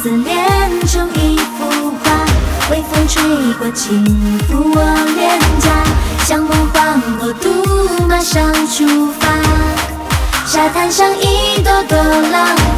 思念成一幅画，微风吹过轻抚我脸颊，像梦幻国度马上出发，沙滩上一朵朵浪花。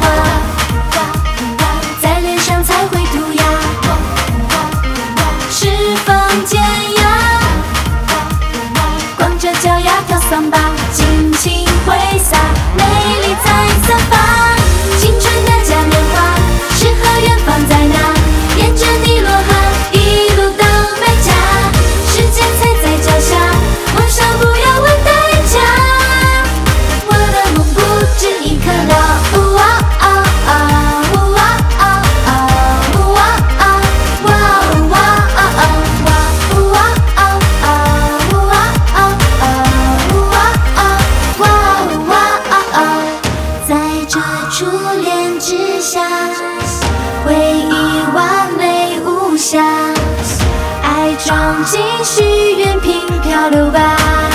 之下，回忆完美无瑕，爱装进许愿瓶，漂流吧。